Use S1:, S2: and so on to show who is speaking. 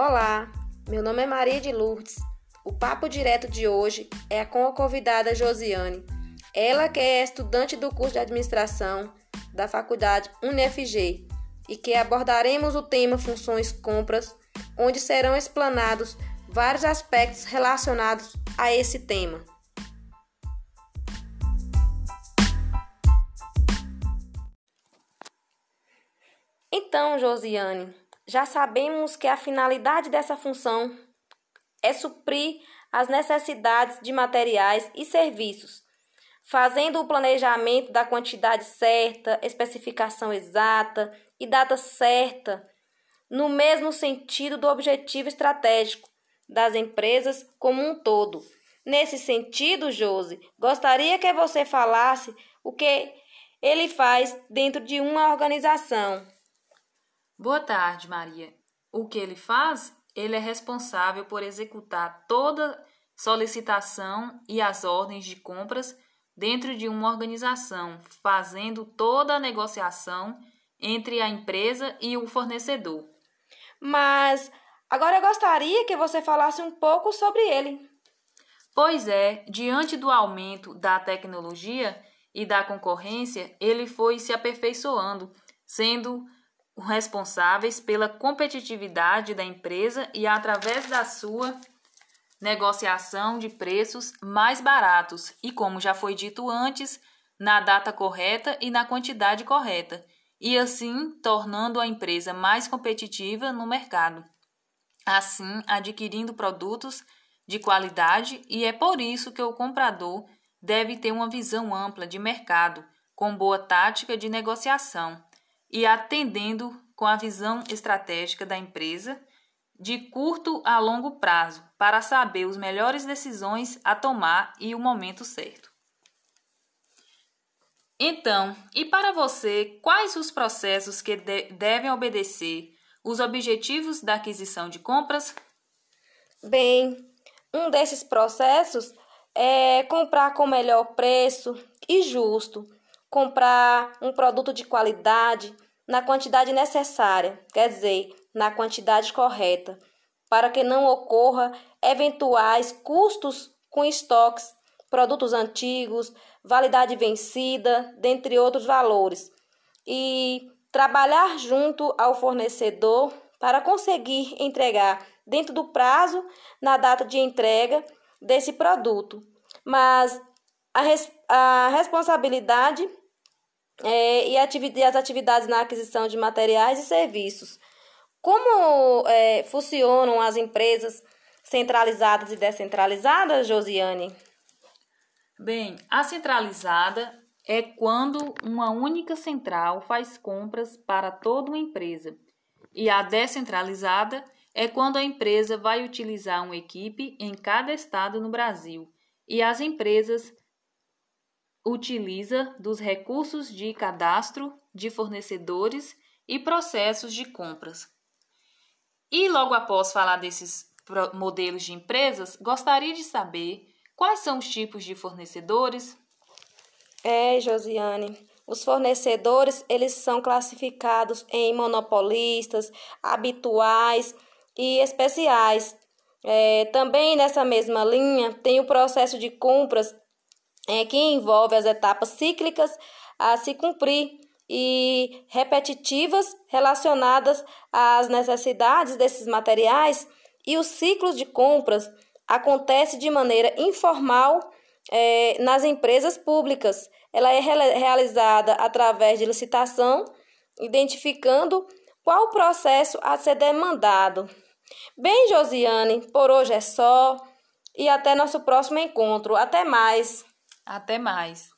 S1: Olá, meu nome é Maria de Lourdes. O papo direto de hoje é com a convidada Josiane. Ela que é estudante do curso de administração da Faculdade UniFG e que abordaremos o tema funções compras, onde serão explanados vários aspectos relacionados a esse tema. Então, Josiane, já sabemos que a finalidade dessa função é suprir as necessidades de materiais e serviços, fazendo o planejamento da quantidade certa, especificação exata e data certa, no mesmo sentido do objetivo estratégico das empresas como um todo. Nesse sentido, Josi, gostaria que você falasse o que ele faz dentro de uma organização.
S2: Boa tarde, Maria. O que ele faz? Ele é responsável por executar toda solicitação e as ordens de compras dentro de uma organização, fazendo toda a negociação entre a empresa e o fornecedor.
S1: Mas agora eu gostaria que você falasse um pouco sobre ele.
S2: Pois é, diante do aumento da tecnologia e da concorrência, ele foi se aperfeiçoando, sendo responsáveis pela competitividade da empresa e através da sua negociação de preços mais baratos. E, como já foi dito antes, na data correta e na quantidade correta, e assim tornando a empresa mais competitiva no mercado. Assim, adquirindo produtos de qualidade, e é por isso que o comprador deve ter uma visão ampla de mercado, com boa tática de negociação e atendendo com a visão estratégica da empresa de curto a longo prazo para saber as melhores decisões a tomar e o momento certo. Então, e para você, quais os processos que de devem obedecer os objetivos da aquisição de compras?
S1: Bem, um desses processos é comprar com melhor preço e justo comprar um produto de qualidade na quantidade necessária, quer dizer, na quantidade correta, para que não ocorra eventuais custos com estoques, produtos antigos, validade vencida, dentre outros valores. E trabalhar junto ao fornecedor para conseguir entregar dentro do prazo na data de entrega desse produto. Mas a, res, a responsabilidade é, e as atividades na aquisição de materiais e serviços. Como é, funcionam as empresas centralizadas e descentralizadas, Josiane?
S2: Bem, a centralizada é quando uma única central faz compras para toda uma empresa. E a descentralizada é quando a empresa vai utilizar uma equipe em cada estado no Brasil e as empresas utiliza dos recursos de cadastro de fornecedores e processos de compras. E logo após falar desses modelos de empresas, gostaria de saber quais são os tipos de fornecedores?
S1: É, Josiane, os fornecedores, eles são classificados em monopolistas, habituais e especiais. É, também nessa mesma linha tem o processo de compras é, que envolve as etapas cíclicas a se cumprir e repetitivas relacionadas às necessidades desses materiais e os ciclos de compras acontece de maneira informal é, nas empresas públicas. Ela é realizada através de licitação, identificando qual processo a ser demandado. Bem, Josiane, por hoje é só e até nosso próximo encontro. Até mais!
S2: Até mais!